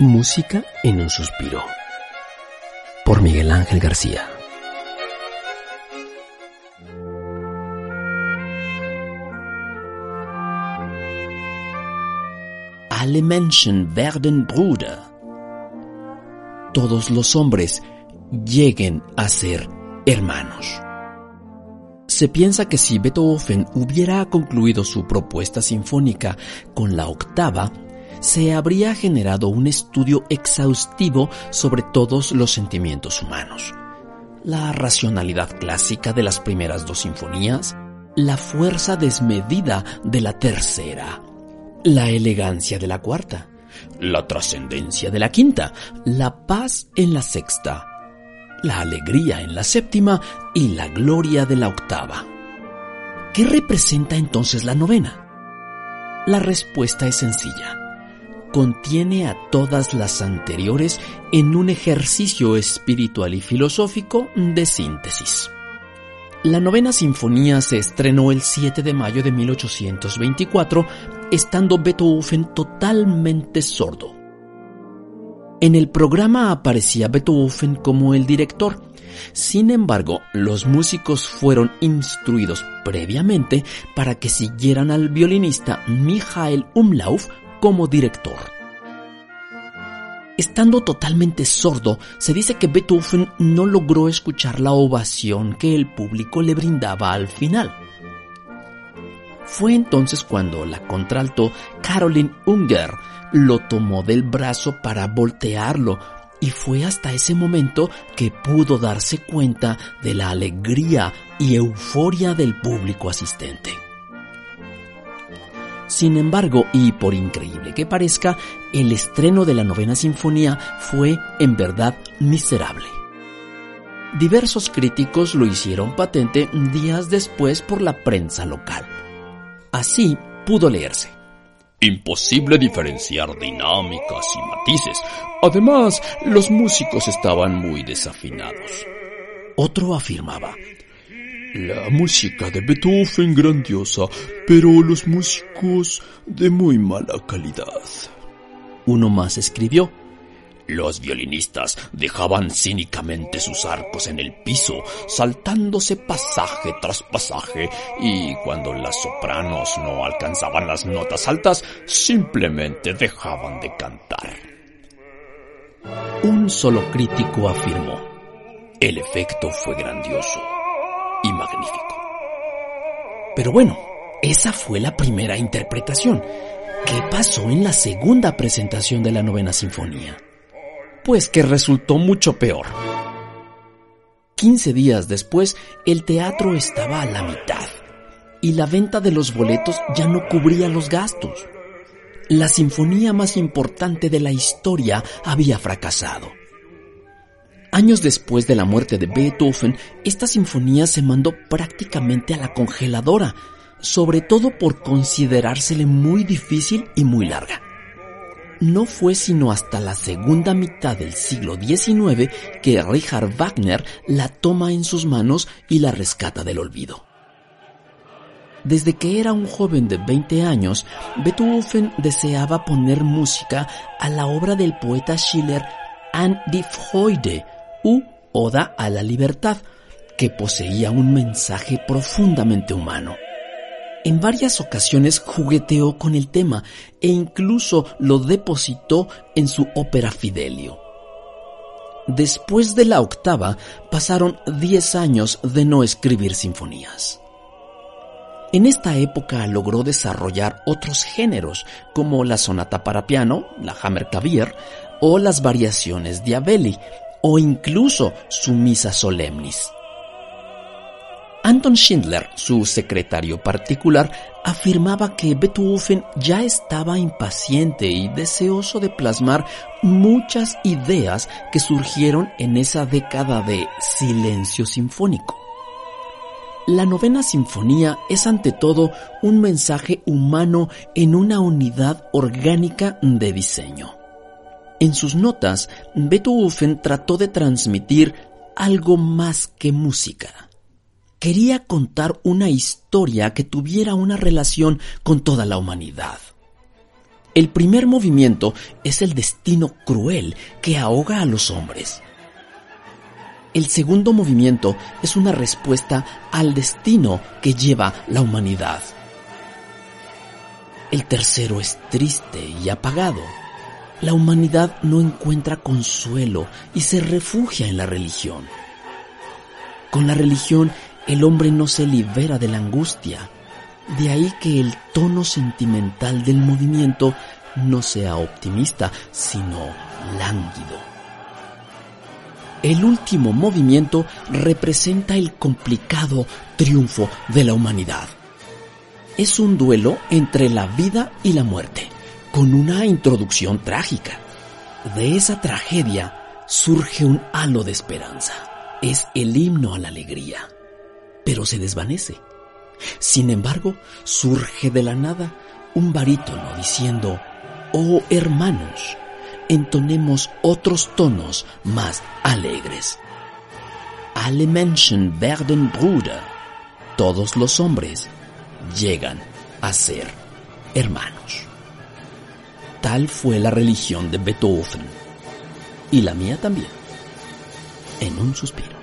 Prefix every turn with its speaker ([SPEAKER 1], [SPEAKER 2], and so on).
[SPEAKER 1] Música en un suspiro. Por Miguel Ángel García.
[SPEAKER 2] Alle Menschen werden Bruder. Todos los hombres lleguen a ser hermanos. Se piensa que si Beethoven hubiera concluido su propuesta sinfónica con la octava, se habría generado un estudio exhaustivo sobre todos los sentimientos humanos. La racionalidad clásica de las primeras dos sinfonías, la fuerza desmedida de la tercera, la elegancia de la cuarta, la trascendencia de la quinta, la paz en la sexta, la alegría en la séptima y la gloria de la octava. ¿Qué representa entonces la novena? La respuesta es sencilla contiene a todas las anteriores en un ejercicio espiritual y filosófico de síntesis. La novena sinfonía se estrenó el 7 de mayo de 1824, estando Beethoven totalmente sordo. En el programa aparecía Beethoven como el director. Sin embargo, los músicos fueron instruidos previamente para que siguieran al violinista Michael Umlauf como director. Estando totalmente sordo, se dice que Beethoven no logró escuchar la ovación que el público le brindaba al final. Fue entonces cuando la contralto Caroline Unger lo tomó del brazo para voltearlo y fue hasta ese momento que pudo darse cuenta de la alegría y euforia del público asistente. Sin embargo, y por increíble que parezca, el estreno de la novena sinfonía fue en verdad miserable. Diversos críticos lo hicieron patente días después por la prensa local. Así pudo leerse.
[SPEAKER 3] Imposible diferenciar dinámicas y matices. Además, los músicos estaban muy desafinados.
[SPEAKER 2] Otro afirmaba,
[SPEAKER 4] la música de Beethoven grandiosa, pero los músicos de muy mala calidad.
[SPEAKER 2] Uno más escribió.
[SPEAKER 3] Los violinistas dejaban cínicamente sus arcos en el piso, saltándose pasaje tras pasaje, y cuando las sopranos no alcanzaban las notas altas, simplemente dejaban de cantar.
[SPEAKER 2] Un solo crítico afirmó.
[SPEAKER 3] El efecto fue grandioso
[SPEAKER 2] Pero bueno, esa fue la primera interpretación. ¿Qué pasó en la segunda presentación de la novena sinfonía? Pues que resultó mucho peor. 15 días después, el teatro estaba a la mitad y la venta de los boletos ya no cubría los gastos. La sinfonía más importante de la historia había fracasado. Años después de la muerte de Beethoven, esta sinfonía se mandó prácticamente a la congeladora, sobre todo por considerársele muy difícil y muy larga. No fue sino hasta la segunda mitad del siglo XIX que Richard Wagner la toma en sus manos y la rescata del olvido. Desde que era un joven de 20 años, Beethoven deseaba poner música a la obra del poeta Schiller An die Freude, u Oda a la Libertad, que poseía un mensaje profundamente humano. En varias ocasiones jugueteó con el tema e incluso lo depositó en su ópera Fidelio. Después de la octava pasaron 10 años de no escribir sinfonías. En esta época logró desarrollar otros géneros como la sonata para piano, la Hammerklavier o las variaciones de Abeli, o incluso su misa solemnis. Anton Schindler, su secretario particular, afirmaba que Beethoven ya estaba impaciente y deseoso de plasmar muchas ideas que surgieron en esa década de silencio sinfónico. La novena sinfonía es ante todo un mensaje humano en una unidad orgánica de diseño. En sus notas, Beethoven trató de transmitir algo más que música. Quería contar una historia que tuviera una relación con toda la humanidad. El primer movimiento es el destino cruel que ahoga a los hombres. El segundo movimiento es una respuesta al destino que lleva la humanidad. El tercero es triste y apagado. La humanidad no encuentra consuelo y se refugia en la religión. Con la religión el hombre no se libera de la angustia, de ahí que el tono sentimental del movimiento no sea optimista, sino lánguido. El último movimiento representa el complicado triunfo de la humanidad. Es un duelo entre la vida y la muerte, con una introducción trágica. De esa tragedia surge un halo de esperanza. Es el himno a la alegría, pero se desvanece sin embargo, surge de la nada un barítono diciendo, Oh hermanos, entonemos otros tonos más alegres. Alle Menschen werden Bruder. Todos los hombres llegan a ser hermanos. Tal fue la religión de Beethoven. Y la mía también. En un suspiro.